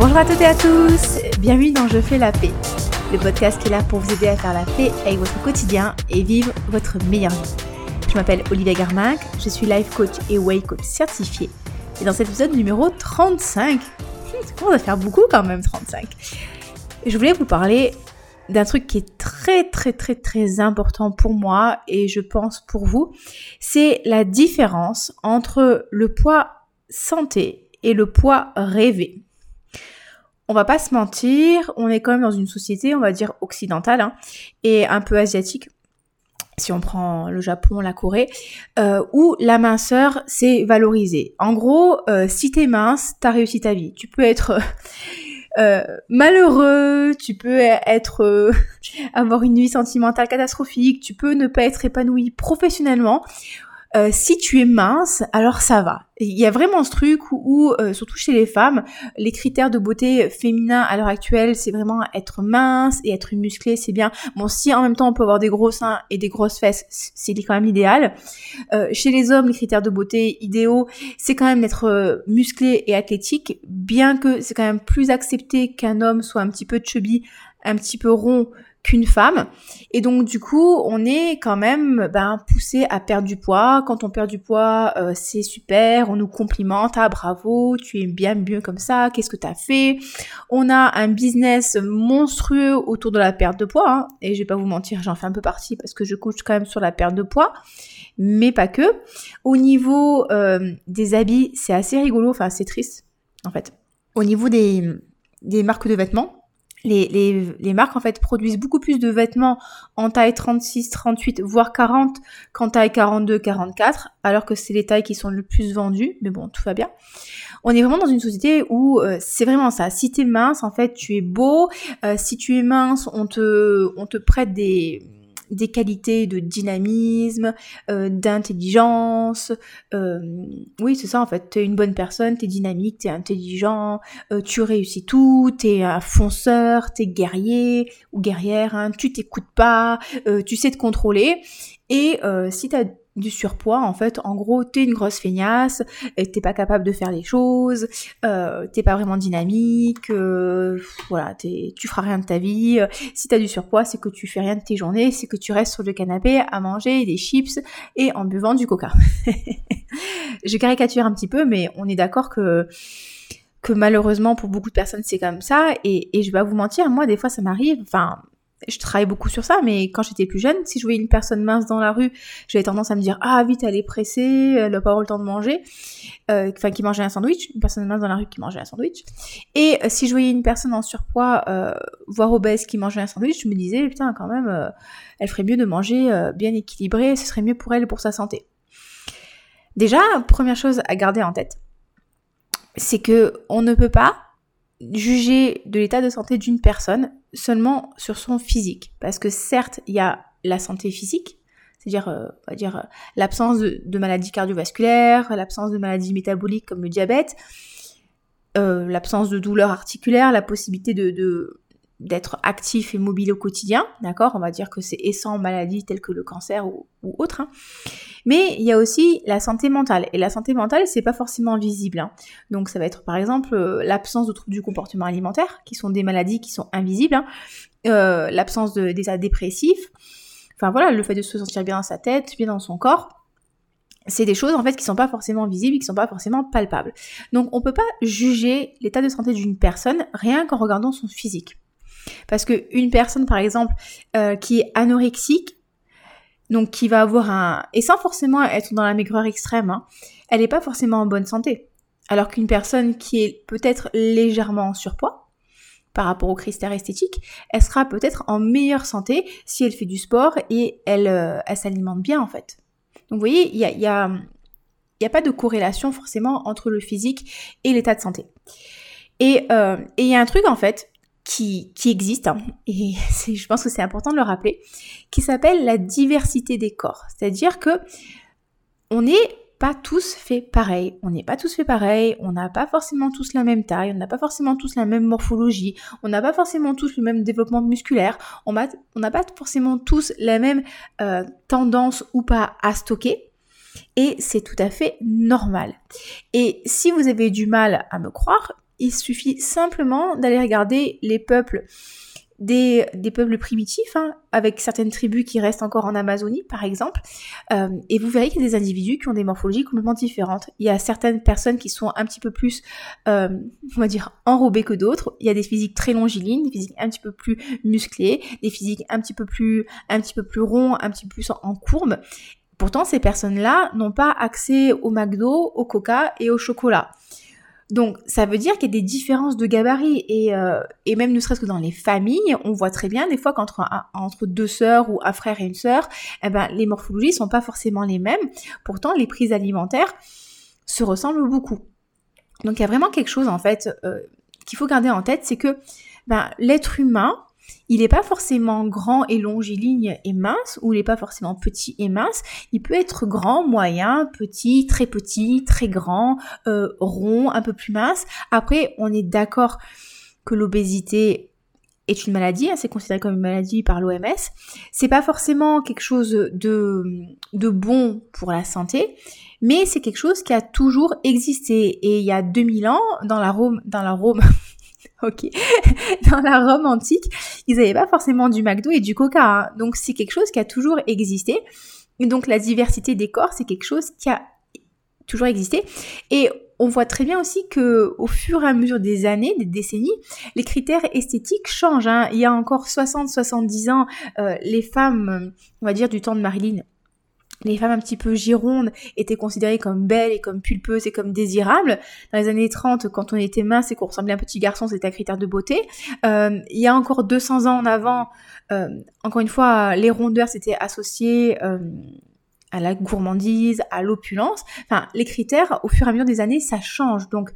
Bonjour à toutes et à tous, bienvenue dans Je fais la paix, le podcast qui est là pour vous aider à faire la paix avec votre quotidien et vivre votre meilleure vie. Je m'appelle Olivia Garmac, je suis life coach et way coach certifié. Et dans cet épisode numéro 35, ça commence à faire beaucoup quand même 35, je voulais vous parler d'un truc qui est très très très très important pour moi et je pense pour vous, c'est la différence entre le poids santé et le poids rêvé. On va pas se mentir, on est quand même dans une société, on va dire occidentale hein, et un peu asiatique. Si on prend le Japon, la Corée, euh, où la minceur c'est valorisé. En gros, euh, si t'es mince, t'as réussi ta vie. Tu peux être euh, malheureux, tu peux être avoir une vie sentimentale catastrophique, tu peux ne pas être épanoui professionnellement. Euh, si tu es mince, alors ça va. Il y a vraiment ce truc où, surtout chez les femmes, les critères de beauté féminin à l'heure actuelle, c'est vraiment être mince et être musclé, c'est bien. Bon, si en même temps on peut avoir des gros seins et des grosses fesses, c'est quand même l'idéal. chez les hommes, les critères de beauté idéaux, c'est quand même d'être musclé et athlétique, bien que c'est quand même plus accepté qu'un homme soit un petit peu chubby, un petit peu rond qu'une femme. Et donc du coup, on est quand même ben, poussé à perdre du poids. Quand on perd du poids, euh, c'est super, on nous complimente, ah bravo, tu es bien mieux comme ça, qu'est-ce que tu as fait? On a un business monstrueux autour de la perte de poids. Hein. Et je vais pas vous mentir, j'en fais un peu partie parce que je coach quand même sur la perte de poids. Mais pas que. Au niveau euh, des habits, c'est assez rigolo, enfin c'est triste en fait. Au niveau des marques de vêtements, les, les, les, marques en fait produisent beaucoup plus de vêtements en taille 36, 38, voire 40 qu'en taille 42, 44, alors que c'est les tailles qui sont le plus vendues, mais bon, tout va bien. On est vraiment dans une société où euh, c'est vraiment ça. Si t'es mince, en fait, tu es beau. Euh, si tu es mince, on te, on te prête des, des qualités de dynamisme, euh, d'intelligence. Euh, oui, c'est ça en fait. T'es une bonne personne, t'es dynamique, t'es intelligent, euh, tu réussis tout, t'es un fonceur, t'es guerrier ou guerrière, hein, tu t'écoutes pas, tu sais te contrôler. Et si t'as du surpoids en fait. En gros t'es une grosse feignasse t'es pas capable de faire les choses euh, t'es pas vraiment dynamique euh, voilà tu feras rien de ta vie. Si t'as du surpoids c'est que tu fais rien de tes journées c'est que tu restes sur le canapé à manger des chips et en buvant du coca. Je caricature un petit peu mais on est d'accord que que malheureusement pour beaucoup de personnes c'est comme ça. Et, et je vais pas vous mentir moi des fois ça m'arrive enfin je travaille beaucoup sur ça, mais quand j'étais plus jeune, si je voyais une personne mince dans la rue, j'avais tendance à me dire ah vite elle est pressée, elle n'a pas eu le temps de manger, euh, enfin qui mangeait un sandwich, une personne mince dans la rue qui mangeait un sandwich. Et euh, si je voyais une personne en surpoids, euh, voire obèse qui mangeait un sandwich, je me disais putain quand même, elle ferait mieux de manger bien équilibré, ce serait mieux pour elle et pour sa santé. Déjà, première chose à garder en tête, c'est que on ne peut pas juger de l'état de santé d'une personne seulement sur son physique. Parce que certes, il y a la santé physique, c'est-à-dire, euh, dire, euh, l'absence de, maladies cardiovasculaires, l'absence de maladies métaboliques comme le diabète, euh, l'absence de douleurs articulaires, la possibilité de, d'être actif et mobile au quotidien, d'accord? On va dire que c'est et sans maladies telles que le cancer ou, ou autre. Hein. Mais il y a aussi la santé mentale. Et la santé mentale, c'est pas forcément visible. Hein. Donc ça va être par exemple euh, l'absence de troubles du comportement alimentaire, qui sont des maladies qui sont invisibles, hein. euh, l'absence d'état dépressif, enfin voilà, le fait de se sentir bien dans sa tête, bien dans son corps. C'est des choses en fait qui sont pas forcément visibles, qui sont pas forcément palpables. Donc on peut pas juger l'état de santé d'une personne rien qu'en regardant son physique. Parce qu'une personne, par exemple, euh, qui est anorexique, donc qui va avoir un... Et sans forcément être dans la maigreur extrême, hein, elle n'est pas forcément en bonne santé. Alors qu'une personne qui est peut-être légèrement en surpoids, par rapport aux critères esthétiques, elle sera peut-être en meilleure santé si elle fait du sport et elle, euh, elle s'alimente bien en fait. Donc vous voyez, il y a, y, a, y a, pas de corrélation forcément entre le physique et l'état de santé. Et euh, il y a un truc en fait qui, existe, hein, et je pense que c'est important de le rappeler, qui s'appelle la diversité des corps. C'est-à-dire que on n'est pas tous fait pareil, on n'est pas tous fait pareil, on n'a pas forcément tous la même taille, on n'a pas forcément tous la même morphologie, on n'a pas forcément tous le même développement musculaire, on n'a pas forcément tous la même euh, tendance ou pas à stocker. Et c'est tout à fait normal. Et si vous avez du mal à me croire, il suffit simplement d'aller regarder les peuples des, peuples primitifs, hein, avec certaines tribus qui restent encore en Amazonie, par exemple, euh, et vous verrez qu'il y a des individus qui ont des morphologies complètement différentes. Il y a certaines personnes qui sont un petit peu plus, euh, on va dire, enrobées que d'autres. Il y a des physiques très longilignes, des physiques un petit peu plus musclées, des physiques un petit peu plus, un petit peu plus ronds, un petit peu plus en courbe. Pourtant, ces personnes-là n'ont pas accès au McDo, au Coca et au chocolat. Donc ça veut dire qu'il y a des différences de gabarit et, euh, et même ne serait-ce que dans les familles, on voit très bien des fois qu'entre entre deux sœurs ou un frère et une sœur, eh ben, les morphologies sont pas forcément les mêmes. Pourtant, les prises alimentaires se ressemblent beaucoup. Donc il y a vraiment quelque chose en fait euh, qu'il faut garder en tête, c'est que ben, l'être humain, il n'est pas forcément grand et longiligne et mince, ou il n'est pas forcément petit et mince. Il peut être grand, moyen, petit, très petit, très grand, euh, rond, un peu plus mince. Après, on est d'accord que l'obésité est une maladie, hein, c'est considéré comme une maladie par l'OMS. C'est pas forcément quelque chose de, de bon pour la santé, mais c'est quelque chose qui a toujours existé. Et il y a 2000 ans, dans dans la Rome, ok, dans la Rome antique, ils n'avaient pas forcément du McDo et du Coca. Hein. Donc c'est quelque chose qui a toujours existé. Et donc la diversité des corps, c'est quelque chose qui a toujours existé. Et on voit très bien aussi que au fur et à mesure des années, des décennies, les critères esthétiques changent. Hein. Il y a encore 60-70 ans, euh, les femmes, on va dire du temps de Marilyn, les femmes un petit peu girondes étaient considérées comme belles et comme pulpeuses et comme désirables. Dans les années 30, quand on était mince et qu'on ressemblait à un petit garçon, c'était un critère de beauté. Euh, il y a encore 200 ans en avant, euh, encore une fois, les rondeurs s'étaient associées euh, à la gourmandise, à l'opulence. Enfin, les critères, au fur et à mesure des années, ça change. Donc,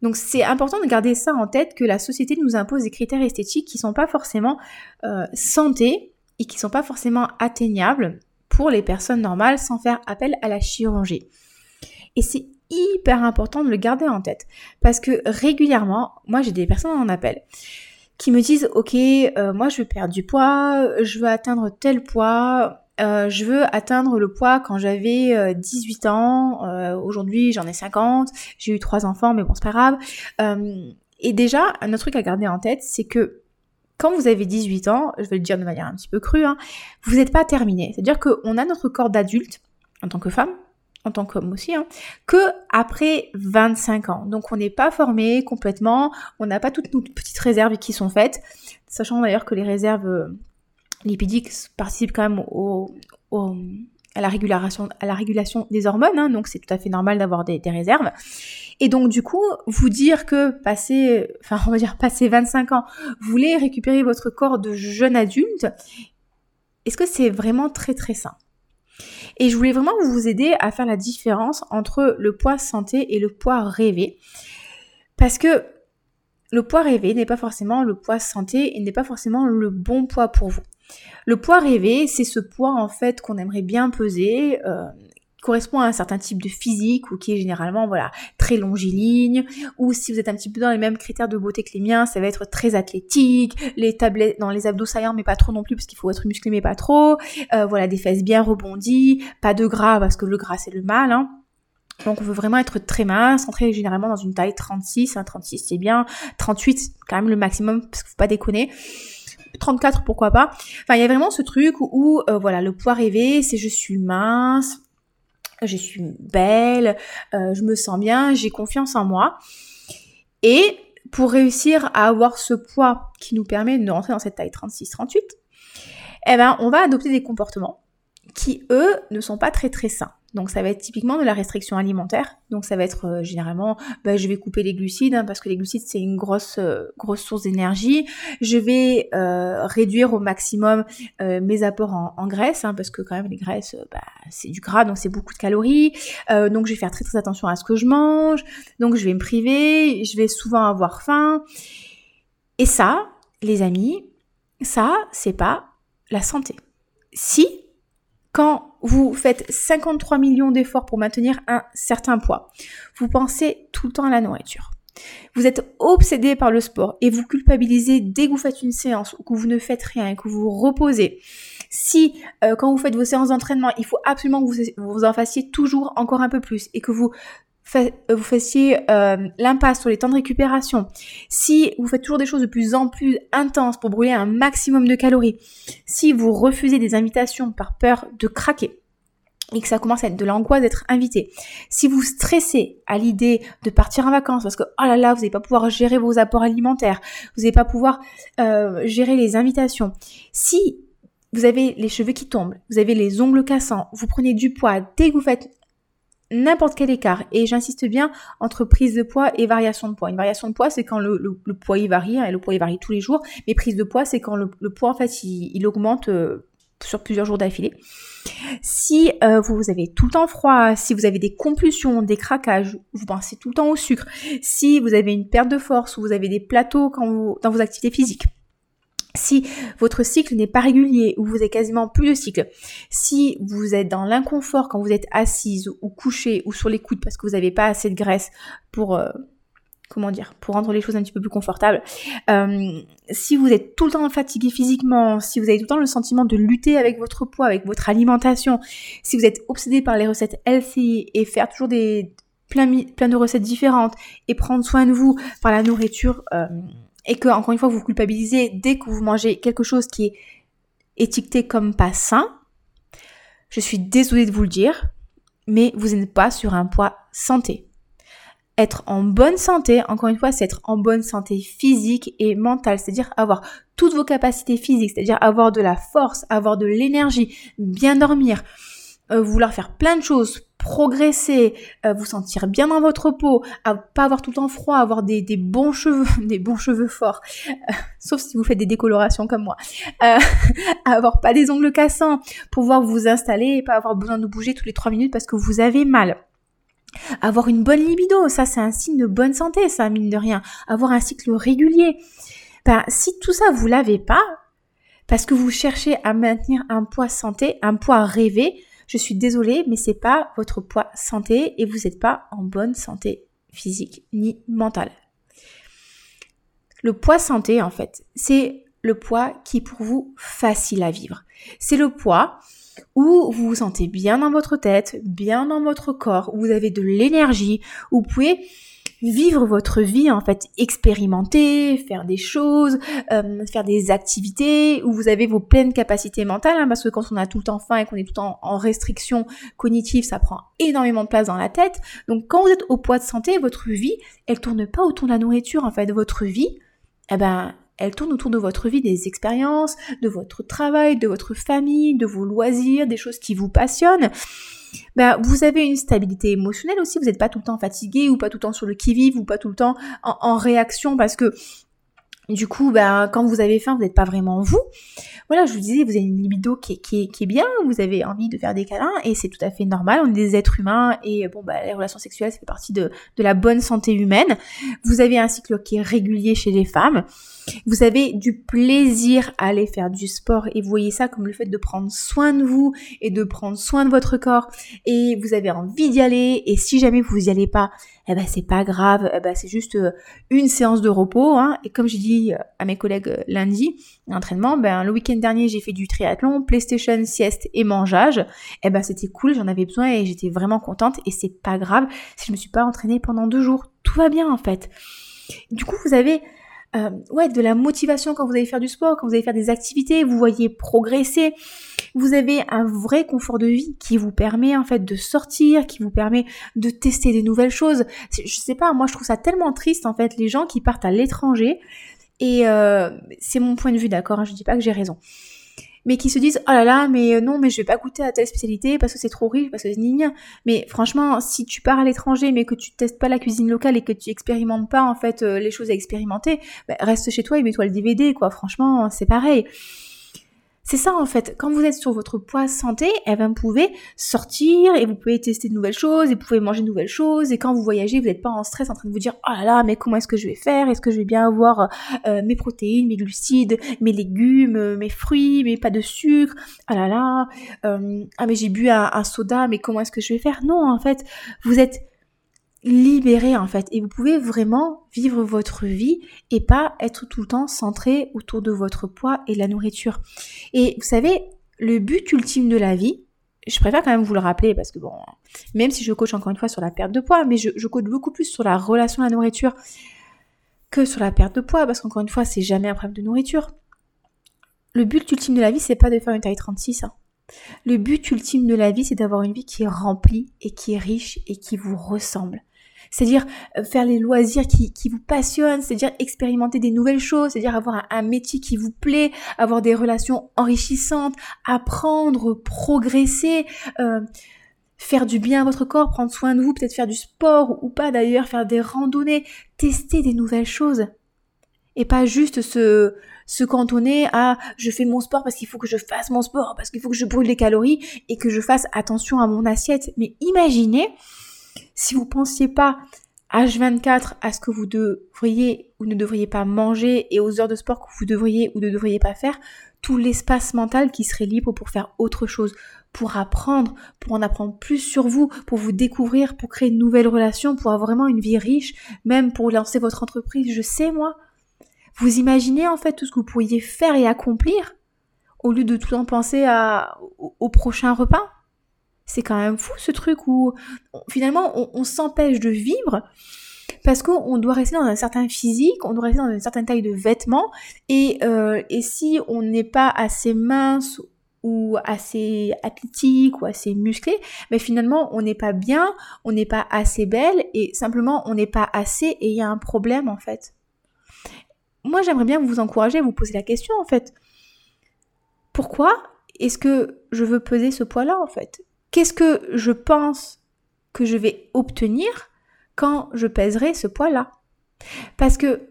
donc c'est important de garder ça en tête que la société nous impose des critères esthétiques qui sont pas forcément santé et qui sont pas forcément atteignables pour les personnes normales sans faire appel à la chirurgie. Et c'est hyper important de le garder en tête parce que régulièrement, moi j'ai des personnes en appel qui me disent ok euh, moi je veux perdre du poids, je veux atteindre tel poids, euh, je veux atteindre le poids quand j'avais 18 euh, ans, aujourd'hui j'en ai 50, j'ai eu trois enfants mais bon c'est pas grave. et déjà un autre truc à garder en tête c'est que quand vous avez 18 ans, je vais le dire de manière un petit peu crue, hein, vous n'êtes pas terminé. C'est-à-dire qu'on a notre corps d'adulte, en tant que femme, en tant qu'homme aussi, hein, que après 25 ans. Donc on n'est pas formé complètement, on n'a pas toutes nos petites réserves qui sont faites, sachant d'ailleurs que les réserves euh, lipidiques participent quand même au, à, la régulation, des hormones, hein, donc c'est tout à fait normal d'avoir des, des réserves. Et donc du coup, vous dire que passer, enfin on va dire passer 25 ans, vous voulez récupérer votre corps de jeune adulte, est-ce que c'est vraiment très très sain? Et je voulais vraiment vous aider à faire la différence entre le poids santé et le poids rêvé. Parce que le poids rêvé n'est pas forcément le poids santé et n'est pas forcément le bon poids pour vous. Le poids rêvé, c'est ce poids en fait qu'on aimerait bien peser, euh, correspond à un certain type de physique ou qui est généralement voilà très longiligne ou si vous êtes un petit peu dans les mêmes critères de beauté que les miens ça va être très athlétique les tablettes dans les abdos saillants mais pas trop non plus parce qu'il faut être musclé mais pas trop euh, voilà des fesses bien rebondies pas de gras parce que le gras c'est le mal hein. Donc on veut vraiment être très mince, entrer généralement dans une taille 36, hein, 36 c'est bien, 38 quand même le maximum parce qu'il faut pas déconner. 34 pourquoi pas. Enfin il y a vraiment ce truc où, euh, voilà le poids rêvé c'est je suis mince, je suis belle, euh, je me sens bien, j'ai confiance en moi. Et pour réussir à avoir ce poids qui nous permet de rentrer dans cette taille 36-38, eh ben, on va adopter des comportements qui, eux, ne sont pas très très sains. Donc ça va être typiquement de la restriction alimentaire. Donc ça va être euh, généralement, bah, je vais couper les glucides hein, parce que les glucides c'est une grosse euh, grosse source d'énergie. Je vais euh, réduire au maximum mes apports en, graisse hein, parce que quand même les graisses bah, c'est du gras donc c'est beaucoup de calories. donc je vais faire très très attention à ce que je mange. Donc je vais me priver. Je vais souvent avoir faim. Et ça, les amis, ça c'est pas la santé. Si quand vous faites 53 millions d'efforts pour maintenir un certain poids, vous pensez tout le temps à la nourriture. Vous êtes obsédé par le sport et vous culpabilisez dès que vous faites une séance ou que vous ne faites rien que vous vous reposez. Si euh, quand vous faites vos séances d'entraînement, il faut absolument que vous, vous en fassiez toujours encore un peu plus et que vous vous fassiez euh, l'impasse sur les temps de récupération, si vous faites toujours des choses de plus en plus intenses pour brûler un maximum de calories, si vous refusez des invitations par peur de craquer, et que ça commence à être de l'angoisse d'être invité. Si vous stressez à l'idée de partir en vacances parce que oh là là, vous n'allez pas pouvoir gérer vos apports alimentaires, vous n'allez pas pouvoir euh, gérer les invitations. Si vous avez les cheveux qui tombent, vous avez les ongles cassants, vous prenez du poids dès que vous faites n'importe quel écart. Et j'insiste bien entre prise de poids et variation de poids. Une variation de poids, c'est quand le, poids y varie, hein, et le poids y varie tous les jours. Mais prise de poids, c'est quand le, poids, en fait, il, augmente euh, sur plusieurs jours d'affilée. Si euh, vous avez tout le temps froid, si vous avez des compulsions, des craquages, vous pensez tout le temps au sucre, si vous avez une perte de force ou vous avez des plateaux quand dans vos activités physiques, si votre cycle n'est pas régulier ou vous avez quasiment plus de cycle, si vous êtes dans l'inconfort quand vous êtes assise ou couchée ou sur les coudes parce que vous n'avez pas assez de graisse pour euh, comment dire, pour rendre les choses un petit peu plus confortables. Euh, si vous êtes tout le temps fatigué physiquement, si vous avez tout le temps le sentiment de lutter avec votre poids, avec votre alimentation, si vous êtes obsédé par les recettes healthy et faire toujours des plein, de recettes différentes et prendre soin de vous par la nourriture, euh, et que encore une fois vous vous culpabilisez dès que vous mangez quelque chose qui est étiqueté comme pas sain, je suis désolée de vous le dire, mais vous n'êtes pas sur un poids santé. Être en bonne santé, encore une fois, c'est être en bonne santé physique et mentale, c'est-à-dire avoir toutes vos capacités physiques, c'est-à-dire avoir de la force, avoir de l'énergie, bien dormir, euh, vouloir faire plein de choses, progresser, euh, vous sentir bien dans votre peau, à pas avoir tout le temps froid, avoir des, bons cheveux, des bons cheveux forts, euh, sauf si vous faites des décolorations comme moi, avoir pas des ongles cassants, pouvoir vous installer et pas avoir besoin de bouger tous les trois minutes parce que vous avez mal. Avoir une bonne libido, ça c'est un signe de bonne santé, ça mine de rien. Avoir un cycle régulier. Ben, si tout ça vous l'avez pas, parce que vous cherchez à maintenir un poids santé, un poids rêvé, je suis désolée, mais c'est pas votre poids santé et vous n'êtes pas en bonne santé physique ni mentale. Le poids santé, en fait, c'est le poids qui est pour vous facile à vivre. C'est le poids où vous vous sentez bien dans votre tête, bien dans votre corps, où vous avez de l'énergie, où vous pouvez vivre votre vie en fait, expérimenter, faire des choses, euh, faire des activités où vous avez vos pleines capacités mentales, hein, parce que quand on a tout le temps faim et qu'on est tout le temps en restriction cognitive, ça prend énormément de place dans la tête. Donc quand vous êtes au poids de santé, votre vie, elle tourne pas autour de la nourriture en fait, votre vie, eh ben elle tourne autour de votre vie, des expériences, de votre travail, de votre famille, de vos loisirs, des choses qui vous passionnent. Ben, vous avez une stabilité émotionnelle aussi, vous n'êtes pas tout le temps fatigué ou pas tout le temps sur le qui-vive ou pas tout le temps en réaction parce que du coup, ben, quand vous avez faim, vous n'êtes pas vraiment vous. Voilà, je vous disais, vous avez une libido qui est, qui, qui est bien, vous avez envie de faire des câlins, et c'est tout à fait normal, on est des êtres humains, et bon, bah, les relations sexuelles, ça fait partie de, de la bonne santé humaine. Vous avez un cycle qui est régulier chez les femmes. Vous avez du plaisir à aller faire du sport, et vous voyez ça comme le fait de prendre soin de vous, et de prendre soin de votre corps, et vous avez envie d'y aller, et si jamais vous y allez pas, eh ben c'est pas grave, eh ben c'est juste euh, une séance de repos. Hein. Et comme j'ai dit euh, à mes collègues euh, lundi, l'entraînement, ben le week-end dernier j'ai fait du triathlon, PlayStation, sieste et mangeage. Eh ben c'était cool, j'en avais besoin et j'étais vraiment contente. Et c'est pas grave si je me suis pas entraînée pendant deux jours, tout va bien en fait. Du coup vous avez euh, ouais, de la motivation quand vous allez faire du sport, quand vous allez faire des activités, vous voyez progresser. Vous avez un vrai confort de vie qui vous permet en fait de sortir, qui vous permet de tester des nouvelles choses. Je sais pas, moi je trouve ça tellement triste en fait les gens qui partent à l'étranger et euh, c'est mon point de vue, d'accord. Hein, je dis pas que j'ai raison mais qui se disent oh là là mais euh, non mais je vais pas goûter à telle spécialité parce que c'est trop riche parce que c'est nigna mais franchement si tu pars à l'étranger mais que tu testes pas la cuisine locale et que tu expérimentes pas en fait euh, les choses à expérimenter bah, reste chez toi et mets-toi le DVD quoi. Franchement c'est pareil c'est ça en fait. Quand vous êtes sur votre poids santé, eh ben, vous pouvez sortir et vous pouvez tester de nouvelles choses et vous pouvez manger de nouvelles choses. Et quand vous voyagez, vous n'êtes pas en stress en train de vous dire oh là là, mais comment est-ce que je vais faire? Est-ce que je vais bien avoir euh, mes protéines, mes glucides, mes légumes, mes fruits, mais pas de sucre? Ah là là, euh, ah mais j'ai bu un soda, mais comment est-ce que je vais faire? Non, en fait, vous êtes libéré en fait et vous pouvez vraiment vivre votre vie et pas être tout le temps centré autour de votre poids et de la nourriture. Et vous savez, le but ultime de la vie, je préfère quand même vous le rappeler parce que bon, même si je coach encore une fois sur la perte de poids, mais je, je coach beaucoup plus sur la relation à la nourriture que sur la perte de poids parce qu'encore une fois, c'est jamais un problème de nourriture. Le but ultime de la vie, c'est pas de faire une taille 36. Hein. Le but ultime de la vie, c'est d'avoir une vie qui est remplie et qui est riche et qui vous ressemble. C'est-à-dire euh, faire les loisirs qui, qui vous passionnent, c'est-à-dire expérimenter des nouvelles choses, c'est-à-dire avoir un, métier qui vous plaît, avoir des relations enrichissantes, apprendre, progresser, euh, faire du bien à votre corps, prendre soin de vous, peut-être faire du sport ou pas d'ailleurs, faire des randonnées, tester des nouvelles choses. Et pas juste se, se cantonner à je fais mon sport parce qu'il faut que je fasse mon sport, parce qu'il faut que je brûle les calories et que je fasse attention à mon assiette. Mais imaginez si vous pensiez pas H24 à ce que vous devriez ou ne devriez pas manger et aux heures de sport que vous devriez ou ne devriez pas faire, tout l'espace mental qui serait libre pour faire autre chose, pour apprendre, pour en apprendre plus sur vous, pour vous découvrir, pour créer une nouvelle relation, pour avoir vraiment une vie riche, même pour lancer votre entreprise, je sais moi. Vous imaginez en fait tout ce que vous pourriez faire et accomplir au lieu de tout en penser au, prochain repas? C'est quand même fou ce truc où finalement on, s'empêche de vivre parce qu'on doit rester dans un certain physique, on doit rester dans une certaine taille de vêtements et, euh, et si on n'est pas assez mince ou assez athlétique ou assez musclé, mais finalement on n'est pas bien, on n'est pas assez belle et simplement on n'est pas assez et il y a un problème en fait moi j'aimerais bien vous encourager vous poser la question en fait. Pourquoi est-ce que je veux peser ce poids-là en fait? Qu'est-ce que je pense que je vais obtenir quand je pèserai ce poids-là? Parce que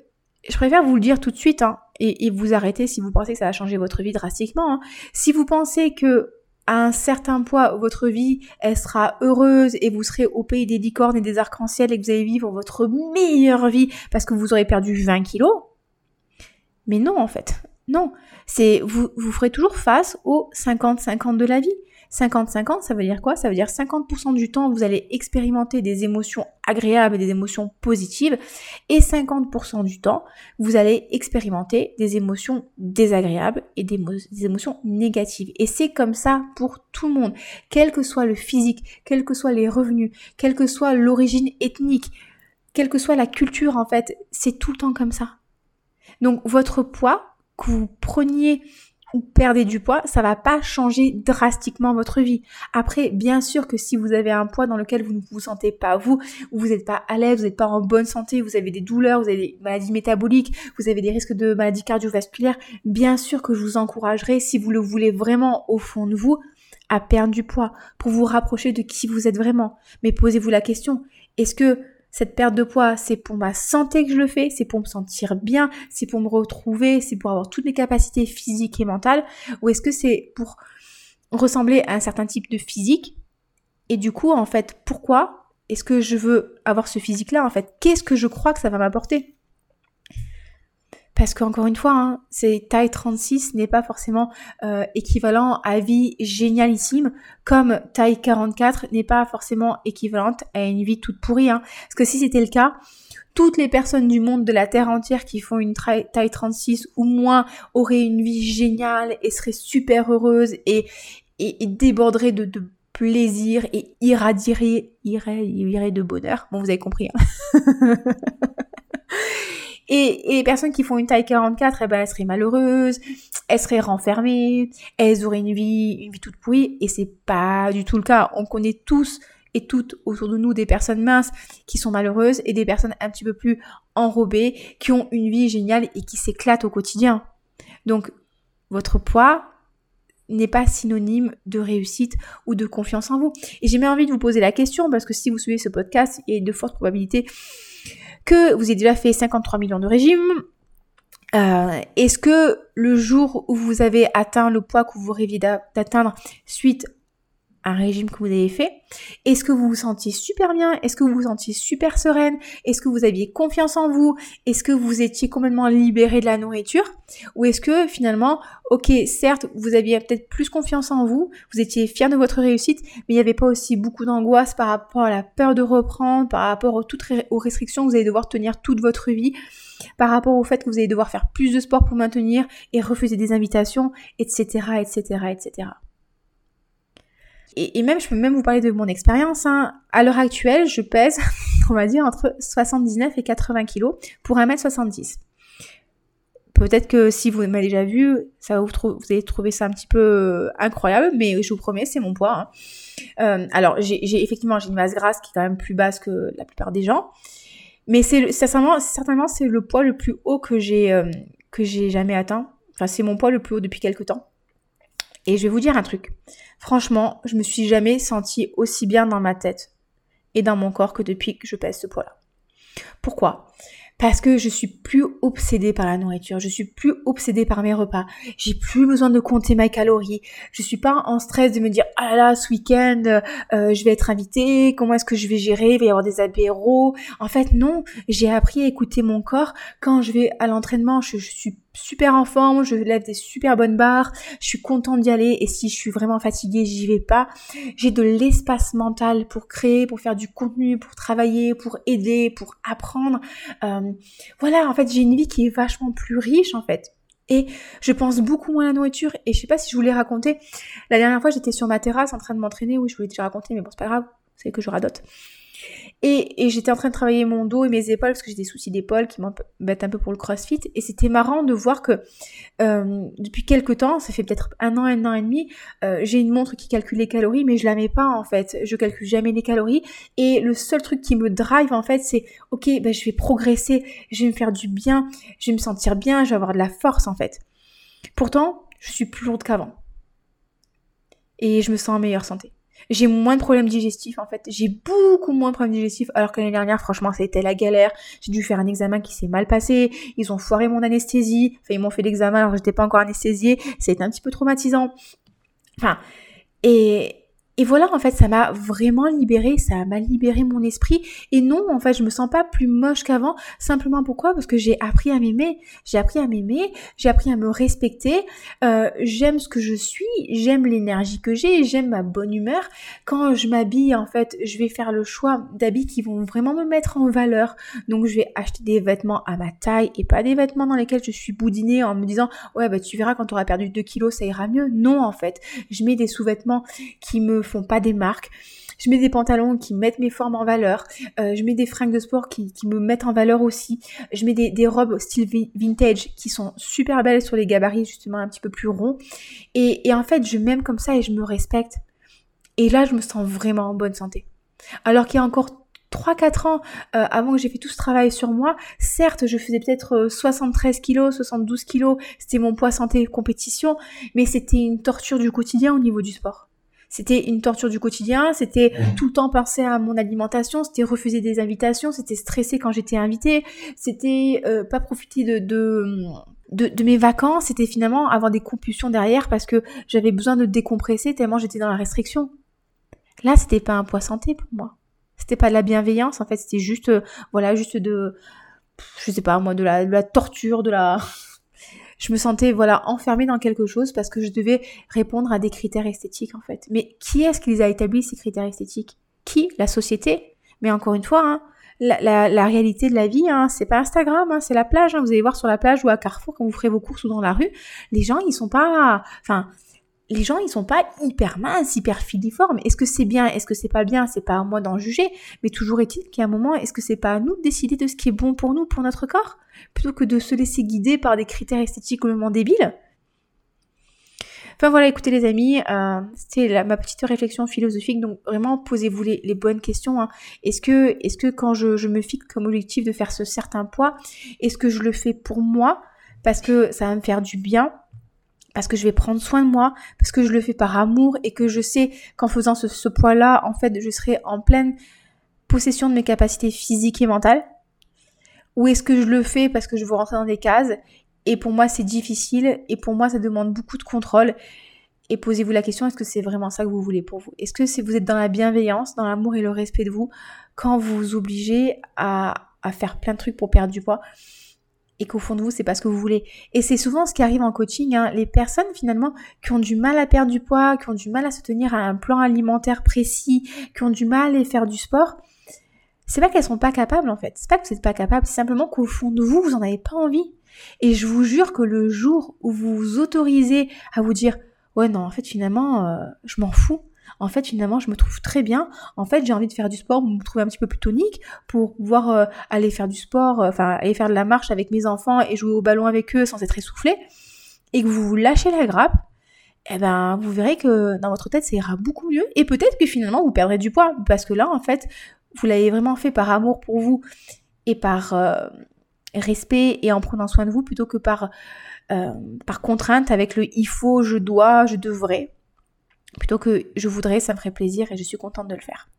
je préfère vous le dire tout de suite hein, et, vous arrêter si vous pensez que ça va changer votre vie drastiquement. Hein. Si vous pensez que à un certain poids, votre vie, elle sera heureuse et vous serez au pays des licornes et des arcs-en-ciel et que vous allez vivre votre meilleure vie parce que vous aurez perdu 20 kilos, mais non, en fait. Non. C'est, vous, vous ferez toujours face aux 50-50 de la vie. 50-50, ça veut dire quoi? Ça veut dire 50% du temps, vous allez expérimenter des émotions agréables et des émotions positives, et 50% du temps, vous allez expérimenter des émotions désagréables et des, émotions négatives. Et c'est comme ça pour tout le monde, quel que soit le physique, quels que soient les revenus, quelle que soit l'origine ethnique, quelle que soit la culture, en fait, c'est tout le temps comme ça. Donc votre poids, que vous preniez ou perdez du poids, ça va pas changer drastiquement votre vie. Après, bien sûr que si vous avez un poids dans lequel vous ne vous sentez pas vous, ou vous n'êtes pas à l'aise, vous n'êtes pas en bonne santé, vous avez des douleurs, vous avez des maladies métaboliques, vous avez des risques de maladies cardiovasculaires, bien sûr que je vous encouragerai, si vous le voulez vraiment au fond de vous, à perdre du poids pour vous rapprocher de qui vous êtes vraiment. Mais posez-vous la question, est-ce que cette perte de poids, c'est pour ma santé que je le fais, c'est pour me sentir bien, c'est pour me retrouver, c'est pour avoir toutes mes capacités physiques et mentales, ou est-ce que c'est pour ressembler à un certain type de physique? Et du coup, en fait, pourquoi est-ce que je veux avoir ce physique-là En fait, qu'est-ce que je crois que ça va m'apporter? Parce qu'encore une fois, hein, taille 36 n'est pas forcément euh, équivalent à vie génialissime, comme taille 44 n'est pas forcément équivalente à une vie toute pourrie. Hein. Parce que si c'était le cas, toutes les personnes du monde de la Terre entière qui font une taille 36 ou moins auraient une vie géniale et seraient super heureuses et, et, déborderaient de, de plaisir et irradieraient, iraient, de bonheur. Bon, vous avez compris. Hein Et, les personnes qui font une taille 44, eh ben, elles seraient malheureuses, elles seraient renfermées, elles auraient une vie, une vie toute pourrie, et c'est pas du tout le cas. On connaît tous et toutes autour de nous des personnes minces qui sont malheureuses et des personnes un petit peu plus enrobées qui ont une vie géniale et qui s'éclatent au quotidien. Donc, votre poids n'est pas synonyme de réussite ou de confiance en vous. Et j'ai même envie de vous poser la question parce que si vous suivez ce podcast, il y a de fortes probabilités que vous avez déjà fait 53 millions de régimes, euh, Est-ce que le jour où vous avez atteint le poids que vous rêviez d'atteindre suite un régime que vous avez fait Est-ce que vous vous sentiez super bien? Est-ce que vous vous sentiez super sereine? Est-ce que vous aviez confiance en vous? Est-ce que vous étiez complètement libéré de la nourriture? Ou est-ce que finalement, ok, certes, vous aviez peut-être plus confiance en vous, vous étiez fier de votre réussite, mais il n'y avait pas aussi beaucoup d'angoisse par rapport à la peur de reprendre, par rapport aux, toutes aux restrictions que vous allez devoir tenir toute votre vie par rapport au fait que vous allez devoir faire plus de sport pour maintenir et refuser des invitations, etc., etc., etc. Et, même, je peux même vous parler de mon expérience. Hein. À l'heure actuelle, je pèse, on va dire, entre 79 et 80 kilos pour 1m70. Peut-être que si vous m'avez déjà vu, ça vous, vous, allez trouver ça un petit peu euh, incroyable, mais je vous promets, c'est mon poids. Hein. Euh, alors, j'ai effectivement j'ai une masse grasse qui est quand même plus basse que la plupart des gens, mais c'est certainement, certainement c'est le poids le plus haut que j'ai euh, que j'ai jamais atteint. Enfin, c'est mon poids le plus haut depuis quelques temps. Et je vais vous dire un truc. Franchement, je me suis jamais sentie aussi bien dans ma tête et dans mon corps que depuis que je pèse ce poids-là. Pourquoi? Parce que je suis plus obsédée par la nourriture, je suis plus obsédée par mes repas, j'ai plus besoin de compter mes calories, je suis pas en stress de me dire ah là là ce week-end euh, je vais être invitée, comment est-ce que je vais gérer, il va y avoir des apéros? En fait non, j'ai appris à écouter mon corps quand je vais à l'entraînement, je, je suis super en forme, je lève des super bonnes barres, je suis contente d'y aller et si je suis vraiment fatiguée, j'y vais pas. J'ai de l'espace mental pour créer, pour faire du contenu, pour travailler, pour aider, pour apprendre. Euh, voilà, en fait, j'ai une vie qui est vachement plus riche en fait. Et je pense beaucoup moins à la nourriture. Et je sais pas si je vous l'ai raconté. La dernière fois, j'étais sur ma terrasse en train de m'entraîner. Oui, je vous déjà raconté, mais bon, c'est pas grave. C'est que je radote. Et, j'étais en train de travailler mon dos et mes épaules parce que j'ai des soucis d'épaule qui m'embêtent un peu pour le crossfit. Et c'était marrant de voir que euh, depuis quelques temps, ça fait peut-être un an, un an et demi, euh, j'ai une montre qui calcule les calories, mais je la mets pas en fait. Je calcule jamais les calories. Et le seul truc qui me drive en fait, c'est ok, ben, je vais progresser, je vais me faire du bien, je vais me sentir bien, je vais avoir de la force en fait. Pourtant, je suis plus lourde qu'avant. Et je me sens en meilleure santé j'ai moins de problèmes digestifs en fait. J'ai beaucoup moins de problèmes digestifs alors que l'année dernière, franchement, été la galère. J'ai dû faire un examen qui s'est mal passé. Ils ont foiré mon anesthésie. Enfin, ils m'ont fait l'examen alors que j'étais pas encore anesthésiée. Été un petit peu traumatisant. Enfin, et, et voilà, en fait, ça m'a vraiment libéré, ça m'a libéré mon esprit. Et non, en fait, je me sens pas plus moche qu'avant. Simplement pourquoi? Parce que j'ai appris à m'aimer. J'ai appris à m'aimer, j'ai appris à me respecter. Euh, j'aime ce que je suis, j'aime l'énergie que j'ai, j'aime ma bonne humeur. Quand je m'habille, en fait, je vais faire le choix d'habits qui vont vraiment me mettre en valeur. Donc, je vais acheter des vêtements à ma taille et pas des vêtements dans lesquels je suis boudinée en me disant, ouais, bah, tu verras quand tu auras perdu 2 kilos, ça ira mieux. Non, en fait. Je mets des sous-vêtements qui me pas des marques. Je mets des pantalons qui mettent mes formes en valeur. Euh, je mets des fringues de sport qui, me mettent en valeur aussi. Je mets des, robes style vintage qui sont super belles sur les gabarits justement un petit peu plus ronds. Et, en fait, je m'aime comme ça et je me respecte. Et là, je me sens vraiment en bonne santé. Alors qu'il y a encore 3-4 ans euh, avant que j'ai fait tout ce travail sur moi, certes, je faisais peut-être 73 kilos, 72 kilos, c'était mon poids santé compétition, mais c'était une torture du quotidien au niveau du sport. C'était une torture du quotidien, c'était mmh. tout le temps penser à mon alimentation, c'était refuser des invitations, c'était stresser quand j'étais invitée, c'était euh, pas profiter de, de mes vacances, c'était finalement avoir des compulsions derrière parce que j'avais besoin de décompresser tellement j'étais dans la restriction. Là, c'était pas un poids santé pour moi. C'était pas de la bienveillance, en fait, c'était juste, euh, voilà, juste de, je sais pas, moi, de la, de la torture, de la, je me sentais voilà enfermée dans quelque chose parce que je devais répondre à des critères esthétiques en fait. Mais qui est-ce qui les a établis ces critères esthétiques? Qui? La société? Mais encore une fois, hein, la, réalité de la vie, hein, c'est pas Instagram, hein, c'est la plage. Hein. Vous allez voir sur la plage ou à Carrefour quand vous ferez vos courses ou dans la rue, les gens ils sont pas, enfin les gens, ils sont pas hyper minces, hyper filiformes. Est-ce que c'est bien, est-ce que c'est pas bien, c'est pas à moi d'en juger, mais toujours est-il qu'à un moment, est-ce que c'est pas à nous de décider de ce qui est bon pour nous, pour notre corps, plutôt que de se laisser guider par des critères esthétiques complètement débiles? Enfin voilà, écoutez les amis, euh, c'était ma petite réflexion philosophique, donc vraiment posez-vous les, bonnes questions. Hein. Est-ce que, quand je, me fixe comme objectif de faire ce certain poids, est-ce que je le fais pour moi? Parce que ça va me faire du bien parce que je vais prendre soin de moi, parce que je le fais par amour et que je sais qu'en faisant ce, poids-là, en fait, je serai en pleine possession de mes capacités physiques et mentales. Ou est-ce que je le fais parce que je veux rentrer dans des cases? Et pour moi c'est difficile et pour moi ça demande beaucoup de contrôle. Et posez-vous la question, est-ce que c'est vraiment ça que vous voulez pour vous? Est-ce que vous êtes dans la bienveillance, dans l'amour et le respect de vous quand vous vous obligez à, à faire plein de trucs pour perdre du poids? Et qu'au fond de vous, c'est pas ce que vous voulez. Et c'est souvent ce qui arrive en coaching, hein. les personnes finalement qui ont du mal à perdre du poids, qui ont du mal à se tenir à un plan alimentaire précis, qui ont du mal à faire du sport, c'est pas qu'elles sont pas capables en fait, c'est pas que vous n'êtes pas capable, c'est simplement qu'au fond de vous, vous en avez pas envie. Et je vous jure que le jour où vous vous autorisez à vous dire ouais non en fait finalement euh, je m'en fous, en fait finalement je me trouve très bien. En fait j'ai envie de faire du sport, me trouver un petit peu plus tonique pour pouvoir euh, aller faire du sport, euh, enfin aller faire de la marche avec mes enfants et jouer au ballon avec eux sans être essoufflé, et que vous lâchez la grappe, eh ben vous verrez que dans votre tête ça ira beaucoup mieux. Et peut-être que finalement vous perdrez du poids. Parce que là en fait vous l'avez vraiment fait par amour pour vous et par euh, respect et en prenant soin de vous plutôt que par par contrainte avec le il faut, je dois, je devrais plutôt que je voudrais, ça me ferait plaisir et je suis contente de le faire.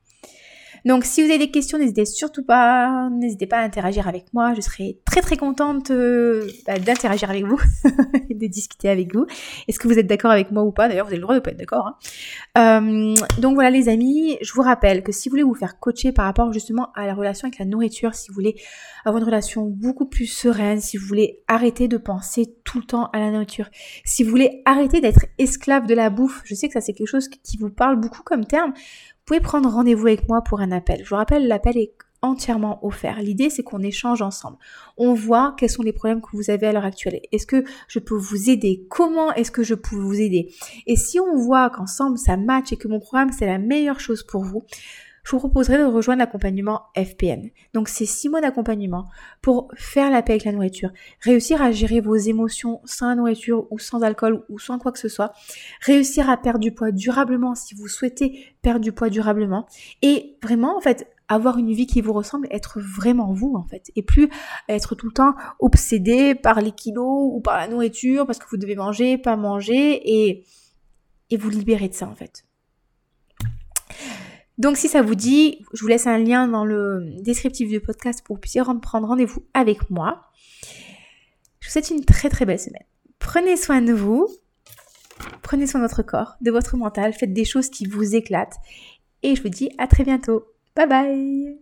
Donc si vous avez des questions, n'hésitez surtout pas, n'hésitez pas à interagir avec moi. Je serai très très contente euh, bah, d'interagir avec vous de discuter avec vous. Est-ce que vous êtes d'accord avec moi ou pas? D'ailleurs, vous avez le droit de pas être d'accord. Hein. Euh, donc voilà les amis, je vous rappelle que si vous voulez vous faire coacher par rapport justement à la relation avec la nourriture, si vous voulez avoir une relation beaucoup plus sereine, si vous voulez arrêter de penser tout le temps à la nourriture, si vous voulez arrêter d'être esclave de la bouffe, je sais que ça c'est quelque chose qui vous parle beaucoup comme terme, pouvez prendre rendez-vous avec moi pour un appel. Je vous rappelle, l'appel est entièrement offert. L'idée, c'est qu'on échange ensemble. On voit quels sont les problèmes que vous avez à l'heure actuelle. Est-ce que je peux vous aider? Comment est-ce que je peux vous aider? Et si on voit qu'ensemble ça match et que mon programme c'est la meilleure chose pour vous, je vous proposerai de rejoindre l'accompagnement FPN. Donc c'est six mois d'accompagnement pour faire la paix avec la nourriture, réussir à gérer vos émotions sans la nourriture ou sans alcool ou sans quoi que ce soit, réussir à perdre du poids durablement si vous souhaitez perdre du poids durablement et vraiment en fait avoir une vie qui vous ressemble, être vraiment vous en fait, et plus être tout le temps obsédé par les kilos ou par la nourriture parce que vous devez manger, pas manger et, et vous libérer de ça en fait. Donc si ça vous dit, je vous laisse un lien dans le descriptif du podcast pour que vous puissiez prendre rendez-vous avec moi. Je vous souhaite une très très belle semaine. Prenez soin de vous, prenez soin de votre corps, de votre mental, faites des choses qui vous éclatent. Et je vous dis à très bientôt. Bye bye